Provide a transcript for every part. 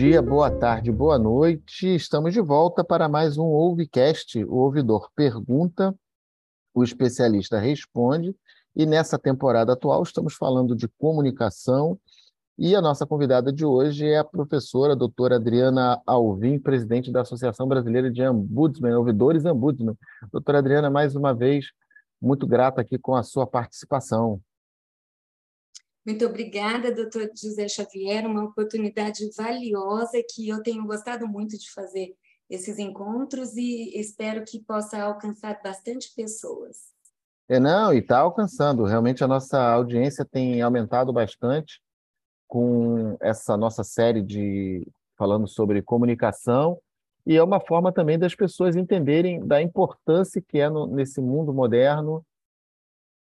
dia, boa tarde, boa noite. Estamos de volta para mais um Ouvecast. O ouvidor pergunta, o especialista responde. E nessa temporada atual estamos falando de comunicação. E a nossa convidada de hoje é a professora a doutora Adriana Alvim, presidente da Associação Brasileira de Ombudsman, Ouvidores Ombudsman. Doutora Adriana, mais uma vez, muito grata aqui com a sua participação. Muito obrigada, doutor José Xavier, uma oportunidade valiosa que eu tenho gostado muito de fazer esses encontros e espero que possa alcançar bastante pessoas. É, não, e está alcançando. Realmente a nossa audiência tem aumentado bastante com essa nossa série de falando sobre comunicação e é uma forma também das pessoas entenderem da importância que é no, nesse mundo moderno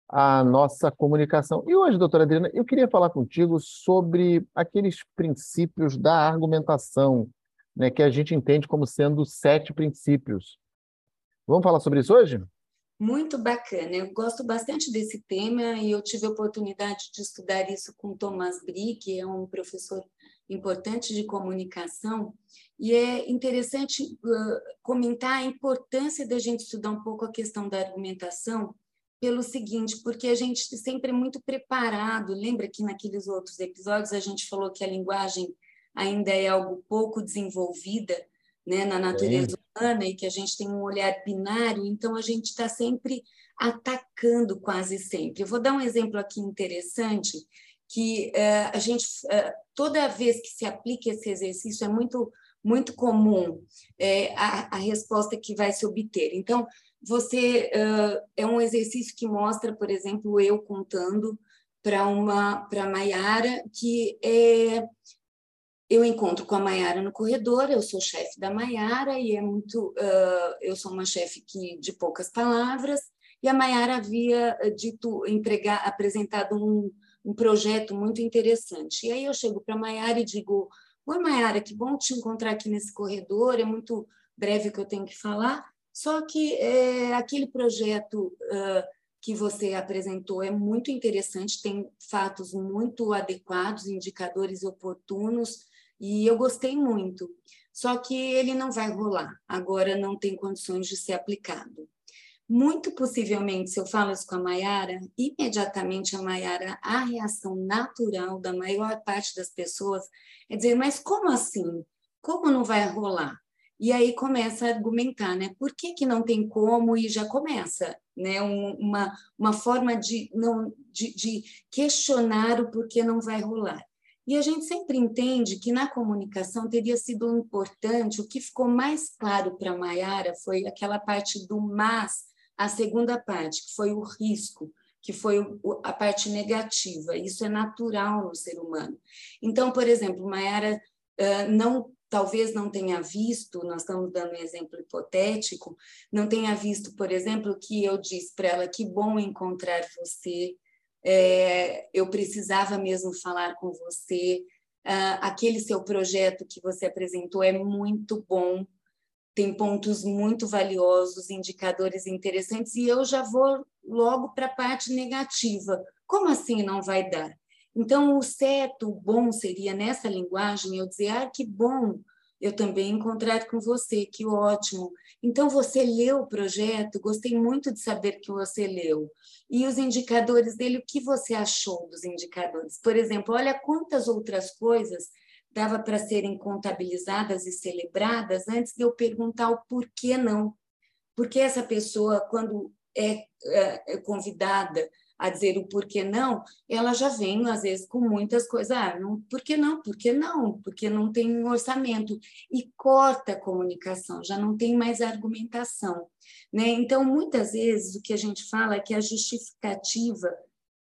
a nossa comunicação. E hoje, doutora Adriana, eu queria falar contigo sobre aqueles princípios da argumentação, né, que a gente entende como sendo sete princípios. Vamos falar sobre isso hoje? Muito bacana. Eu gosto bastante desse tema e eu tive a oportunidade de estudar isso com Thomas Brie, que é um professor importante de comunicação, e é interessante uh, comentar a importância da gente estudar um pouco a questão da argumentação, pelo seguinte, porque a gente sempre é muito preparado. Lembra que naqueles outros episódios a gente falou que a linguagem ainda é algo pouco desenvolvida né, na natureza humana e que a gente tem um olhar binário, então a gente está sempre atacando quase sempre. Eu vou dar um exemplo aqui interessante que uh, a gente uh, toda vez que se aplica esse exercício é muito muito comum é, a, a resposta que vai se obter. Então você uh, é um exercício que mostra, por exemplo, eu contando para uma para Maiara que é eu encontro com a Maiara no corredor, eu sou chefe da Maiara e é muito uh, eu sou uma chefe que de poucas palavras e a Maiara havia dito empregar apresentado um, um projeto muito interessante. E aí eu chego para a Maiara e digo: Oi, Maiara, que bom te encontrar aqui nesse corredor, é muito breve que eu tenho que falar. Só que é, aquele projeto uh, que você apresentou é muito interessante, tem fatos muito adequados, indicadores oportunos, e eu gostei muito. Só que ele não vai rolar, agora não tem condições de ser aplicado. Muito possivelmente, se eu falo isso com a Mayara, imediatamente a Mayara, a reação natural da maior parte das pessoas é dizer: mas como assim? Como não vai rolar? E aí começa a argumentar, né? Por que, que não tem como? E já começa, né? uma, uma forma de, não, de, de questionar o porquê não vai rolar. E a gente sempre entende que na comunicação teria sido importante, o que ficou mais claro para Mayara foi aquela parte do mas, a segunda parte, que foi o risco, que foi a parte negativa. Isso é natural no ser humano. Então, por exemplo, Mayara não talvez não tenha visto, nós estamos dando um exemplo hipotético, não tenha visto, por exemplo, que eu disse para ela que bom encontrar você, é, eu precisava mesmo falar com você, ah, aquele seu projeto que você apresentou é muito bom, tem pontos muito valiosos, indicadores interessantes, e eu já vou logo para a parte negativa. Como assim não vai dar? Então, o certo, o bom seria nessa linguagem eu dizer: ah, que bom eu também encontrar com você, que ótimo. Então, você leu o projeto, gostei muito de saber que você leu. E os indicadores dele, o que você achou dos indicadores? Por exemplo, olha quantas outras coisas dava para serem contabilizadas e celebradas antes de eu perguntar o porquê não. Porque essa pessoa, quando é, é, é convidada a dizer o porquê não, ela já vem, às vezes, com muitas coisas. Ah, não, por que não? Por que não? Porque não tem orçamento. E corta a comunicação, já não tem mais argumentação. Né? Então, muitas vezes, o que a gente fala é que a justificativa,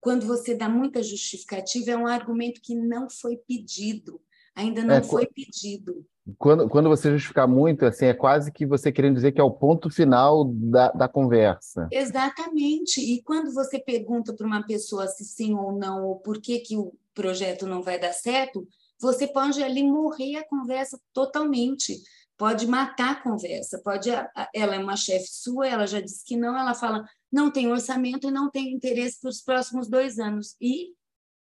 quando você dá muita justificativa, é um argumento que não foi pedido, ainda não é, foi pedido. Quando, quando você justificar muito, assim, é quase que você querendo dizer que é o ponto final da, da conversa. Exatamente. E quando você pergunta para uma pessoa se sim ou não, ou por que, que o projeto não vai dar certo, você pode ali morrer a conversa totalmente. Pode matar a conversa. Pode, ela é uma chefe sua, ela já disse que não, ela fala não tem orçamento e não tem interesse para os próximos dois anos. E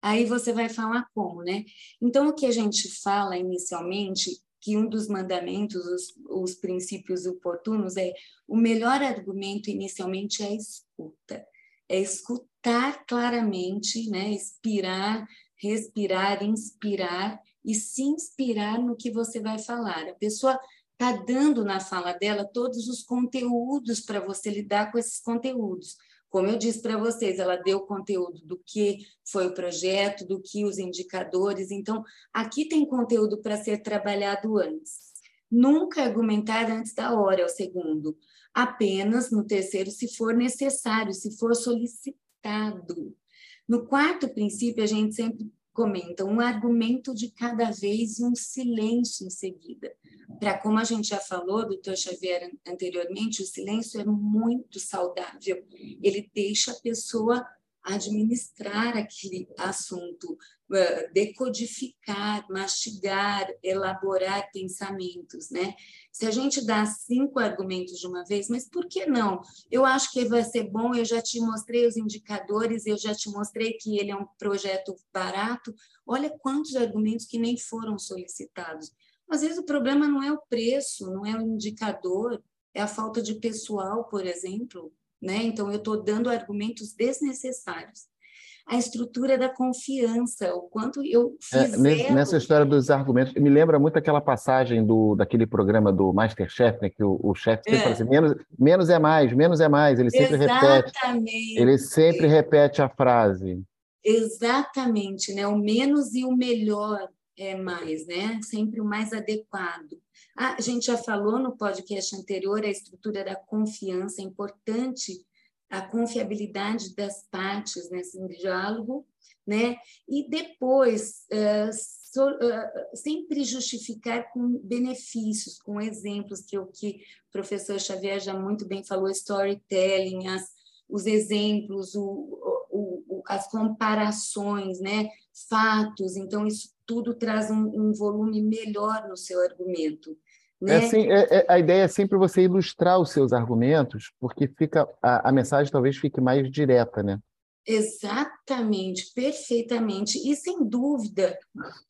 Aí você vai falar como, né? Então, o que a gente fala inicialmente, que um dos mandamentos, os, os princípios oportunos, é o melhor argumento inicialmente é a escuta. É escutar claramente, né? Expirar, respirar, inspirar e se inspirar no que você vai falar. A pessoa está dando na fala dela todos os conteúdos para você lidar com esses conteúdos. Como eu disse para vocês, ela deu conteúdo do que foi o projeto, do que os indicadores. Então, aqui tem conteúdo para ser trabalhado antes. Nunca argumentar antes da hora, é o segundo. Apenas no terceiro, se for necessário, se for solicitado. No quarto princípio, a gente sempre comenta um argumento de cada vez e um silêncio em seguida. Para como a gente já falou, doutor Xavier, anteriormente, o silêncio é muito saudável. Ele deixa a pessoa administrar aquele assunto, decodificar, mastigar, elaborar pensamentos, né? Se a gente dá cinco argumentos de uma vez, mas por que não? Eu acho que vai ser bom, eu já te mostrei os indicadores, eu já te mostrei que ele é um projeto barato. Olha quantos argumentos que nem foram solicitados. Às vezes o problema não é o preço, não é o indicador, é a falta de pessoal, por exemplo, né? Então eu estou dando argumentos desnecessários a estrutura da confiança, o quanto eu é, fiz. É, nessa história dos argumentos, me lembra muito aquela passagem do, daquele programa do Masterchef, né, que o, o chefe sempre é. fala assim, menos, menos é mais, menos é mais, ele sempre Exatamente. repete. Ele sempre repete a frase. Exatamente, né? O menos e o melhor é mais, né? Sempre o mais adequado. Ah, a gente já falou no podcast anterior a estrutura da confiança, é importante a confiabilidade das partes nesse diálogo, né? E depois uh, so, uh, sempre justificar com benefícios, com exemplos que o que o professor Xavier já muito bem falou, storytelling, as, os exemplos, o, as comparações, né? Fatos. Então isso tudo traz um, um volume melhor no seu argumento. Né? É assim, é, é, a ideia é sempre você ilustrar os seus argumentos, porque fica a, a mensagem talvez fique mais direta, né? Exatamente, perfeitamente. E sem dúvida,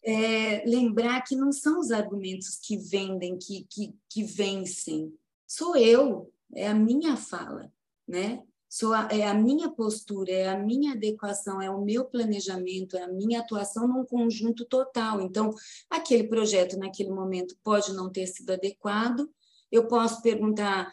é, lembrar que não são os argumentos que vendem, que, que, que vencem. Sou eu, é a minha fala, né? Sou a, é a minha postura, é a minha adequação, é o meu planejamento, é a minha atuação num conjunto total. Então, aquele projeto naquele momento pode não ter sido adequado, eu posso perguntar,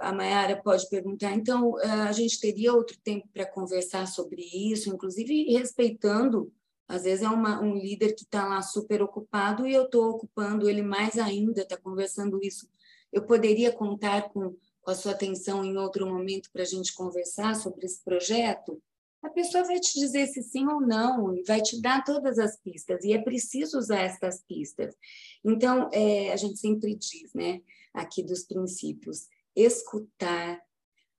a Mayara pode perguntar, então, a gente teria outro tempo para conversar sobre isso, inclusive respeitando, às vezes é uma, um líder que está lá super ocupado e eu estou ocupando ele mais ainda, está conversando isso. Eu poderia contar com com a sua atenção em outro momento para a gente conversar sobre esse projeto, a pessoa vai te dizer se sim ou não, e vai te dar todas as pistas, e é preciso usar essas pistas. Então, é, a gente sempre diz, né, aqui dos princípios, escutar,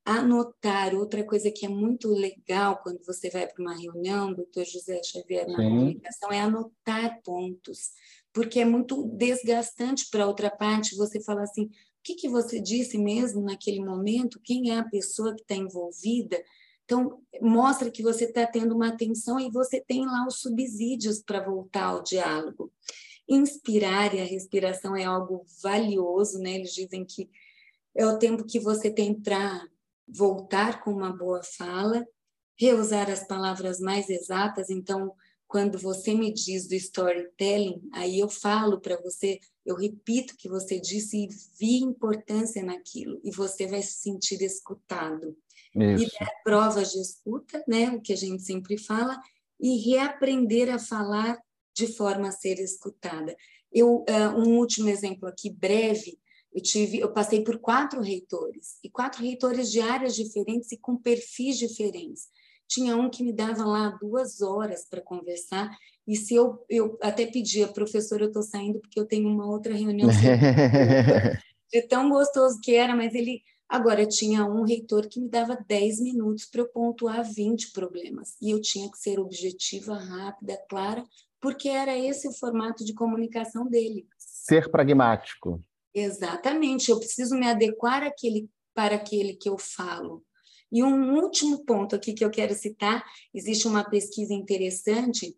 anotar, outra coisa que é muito legal quando você vai para uma reunião, doutor José Xavier, na sim. comunicação, é anotar pontos, porque é muito desgastante para outra parte você falar assim, que, que você disse mesmo naquele momento? Quem é a pessoa que está envolvida? Então, mostra que você está tendo uma atenção e você tem lá os subsídios para voltar ao diálogo. Inspirar e a respiração é algo valioso, né? Eles dizem que é o tempo que você tem para voltar com uma boa fala, reusar as palavras mais exatas. Então, quando você me diz do storytelling, aí eu falo para você eu repito o que você disse e vi importância naquilo, e você vai se sentir escutado. Isso. E dar provas de escuta, né, o que a gente sempre fala, e reaprender a falar de forma a ser escutada. Eu, uh, um último exemplo aqui, breve, eu tive, eu passei por quatro reitores, e quatro reitores de áreas diferentes e com perfis diferentes. Tinha um que me dava lá duas horas para conversar, e se eu, eu até pedia, professor, eu estou saindo porque eu tenho uma outra reunião. de tão gostoso que era, mas ele. Agora, tinha um reitor que me dava 10 minutos para eu pontuar 20 problemas. E eu tinha que ser objetiva, rápida, clara, porque era esse o formato de comunicação dele. Ser pragmático. Exatamente. Eu preciso me adequar àquele, para aquele que eu falo. E um último ponto aqui que eu quero citar: existe uma pesquisa interessante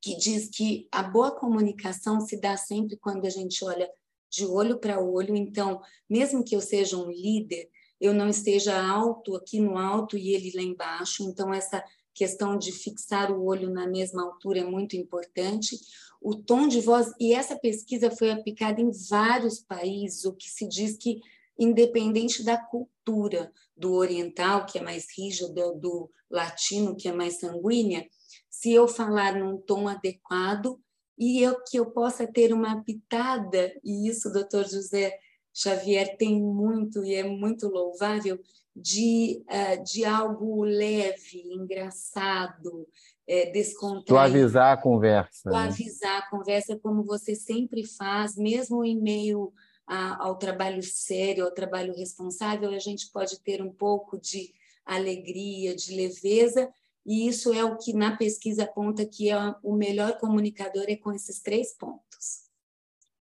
que diz que a boa comunicação se dá sempre quando a gente olha de olho para olho. Então, mesmo que eu seja um líder, eu não esteja alto aqui no alto e ele lá embaixo. Então, essa questão de fixar o olho na mesma altura é muito importante. O tom de voz, e essa pesquisa foi aplicada em vários países, o que se diz que, independente da cultura, do oriental, que é mais rígido, do latino, que é mais sanguínea, se eu falar num tom adequado e eu, que eu possa ter uma pitada, e isso o doutor José Xavier tem muito e é muito louvável, de, uh, de algo leve, engraçado, é, descontraído. Suavizar a conversa. Né? Suavizar né? a conversa, como você sempre faz, mesmo em meio a, ao trabalho sério, ao trabalho responsável, a gente pode ter um pouco de alegria, de leveza, e isso é o que na pesquisa aponta que é o melhor comunicador é com esses três pontos.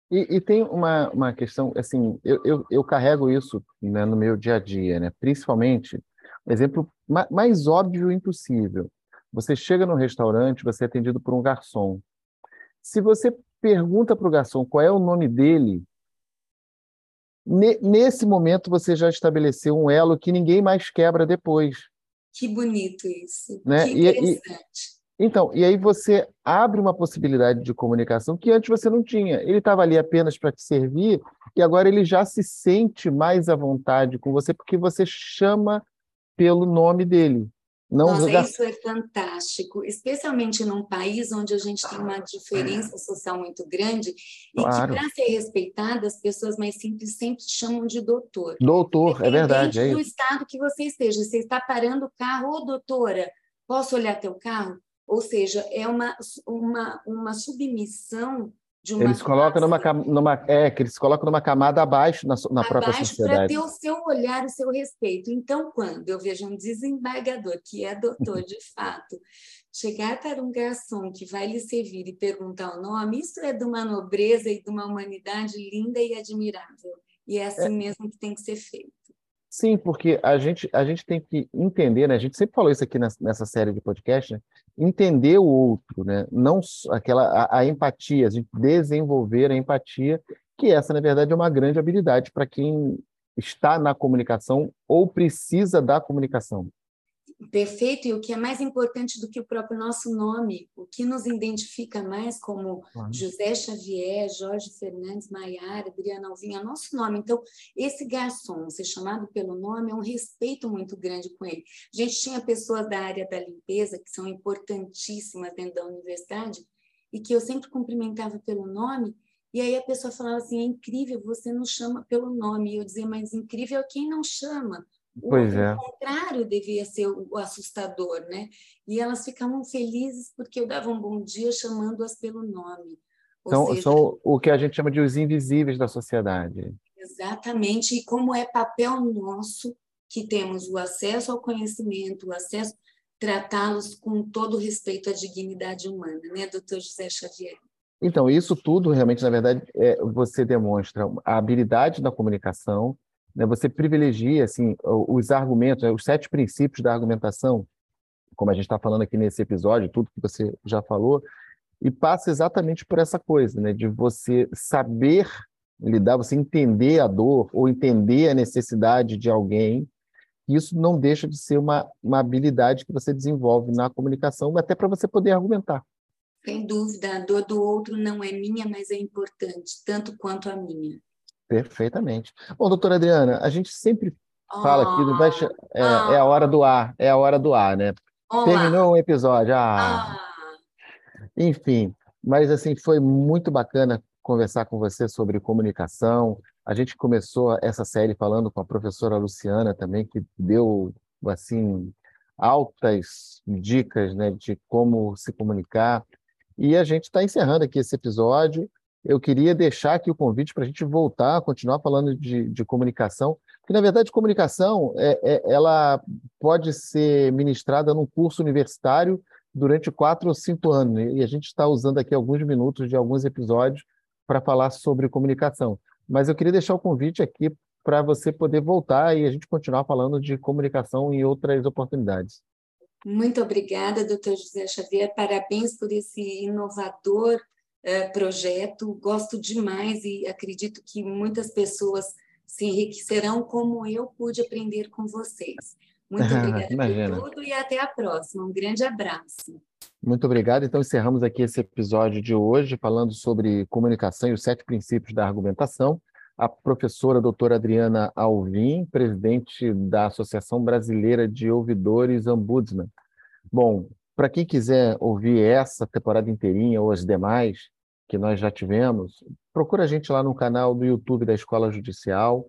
E, e, tem uma, uma questão, assim, eu, eu, eu carrego isso né, no meu dia a dia, né? principalmente, exemplo mais óbvio impossível. Você chega no restaurante, você é atendido por um garçom. Se você pergunta para o garçom qual é o nome dele, nesse momento você já estabeleceu um elo que ninguém mais quebra depois. Que bonito isso. Né? Que interessante. E, então, e aí você abre uma possibilidade de comunicação que antes você não tinha. Ele estava ali apenas para te servir e agora ele já se sente mais à vontade com você porque você chama pelo nome dele. Não Nossa, jogar... isso é fantástico, especialmente num país onde a gente tem uma diferença social muito grande e claro. que, para ser respeitada, as pessoas mais simples sempre chamam de doutor. Doutor, é verdade. É do estado que você esteja. Você está parando o carro, ô doutora, posso olhar teu carro? Ou seja, é uma, uma, uma submissão eles colocam numa, numa é que eles colocam numa camada abaixo na, na abaixo própria sociedade para ter o seu olhar o seu respeito. Então quando eu vejo um desembargador que é doutor de fato chegar para um garçom que vai lhe servir e perguntar o nome isso é de uma nobreza e de uma humanidade linda e admirável. E é assim é. mesmo que tem que ser feito Sim, porque a gente, a gente tem que entender, né? A gente sempre falou isso aqui nessa, série de podcast, né? entender o outro, né? Não aquela a, a, empatia, a gente desenvolver a empatia, que essa na verdade é uma grande habilidade para quem está na comunicação ou precisa da comunicação perfeito e o que é mais importante do que o próprio nosso nome, o que nos identifica mais como José Xavier, Jorge Fernandes, Maiara, Adriana Alvinha, nosso nome. Então, esse garçom ser chamado pelo nome é um respeito muito grande com ele. A gente tinha pessoas da área da limpeza que são importantíssimas dentro da universidade e que eu sempre cumprimentava pelo nome e aí a pessoa falava assim, é incrível, você não chama pelo nome. E eu dizia, mas incrível é quem não chama. Pois o, é. O contrário devia ser o, o, assustador, né? E elas ficavam felizes porque eu dava um bom dia chamando-as pelo nome. Ou seja, são o que a gente chama de os invisíveis da sociedade. Exatamente. E como é papel nosso que temos o acesso ao conhecimento, o acesso tratá-los com todo respeito à dignidade humana, né, doutor José Xavier? Então, isso tudo realmente, na verdade, é, você demonstra a habilidade da comunicação, né, você privilegia assim, os argumentos, né, os sete princípios da argumentação, como a gente está falando aqui nesse episódio, tudo que você já falou, e passa exatamente por essa coisa, né, de você saber lidar, você entender a dor ou entender a necessidade de alguém. Isso não deixa de ser uma, uma habilidade que você desenvolve na comunicação, até para você poder argumentar. Sem dúvida, a dor do outro não é minha, mas é importante, tanto quanto a minha. Perfeitamente. Bom, doutora Adriana, a gente sempre fala aqui, oh, vai, é, oh. é, a hora do ar, é a hora do ar, né? Olá. Terminou um episódio. Ah. ah. Enfim, mas assim, foi muito bacana conversar com você sobre comunicação. A gente começou essa série falando com a professora Luciana também, que deu assim altas dicas né, de como se comunicar. E a gente está encerrando aqui esse episódio eu queria deixar aqui o convite para a gente voltar continuar falando de, de comunicação, porque, na verdade, comunicação é, é, ela pode ser ministrada num curso universitário durante quatro ou cinco anos, e a gente está usando aqui alguns minutos de alguns episódios para falar sobre comunicação. Mas eu queria deixar o convite aqui para você poder voltar e a gente continuar falando de comunicação em outras oportunidades. Muito obrigada, doutor José Xavier. Parabéns por esse inovador projeto. Gosto demais e acredito que muitas pessoas se enriquecerão como eu pude aprender com vocês. Muito obrigada por tudo e até a próxima. Um grande abraço. Muito obrigado. Então, encerramos aqui esse episódio de hoje, falando sobre comunicação e os sete princípios da argumentação. A professora doutora Adriana Alvim, presidente da Associação Brasileira de Ouvidores Ombudsman. Bom, para quem quiser ouvir essa temporada inteirinha ou as demais que nós já tivemos, procura a gente lá no canal do YouTube da Escola Judicial,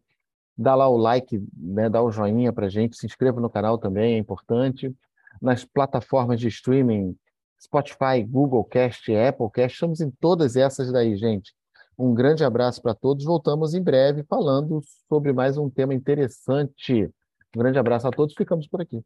dá lá o like, né, dá o joinha para a gente, se inscreva no canal também, é importante. Nas plataformas de streaming, Spotify, Google Cast, Apple Cast, estamos em todas essas daí, gente. Um grande abraço para todos. Voltamos em breve falando sobre mais um tema interessante. Um grande abraço a todos. Ficamos por aqui.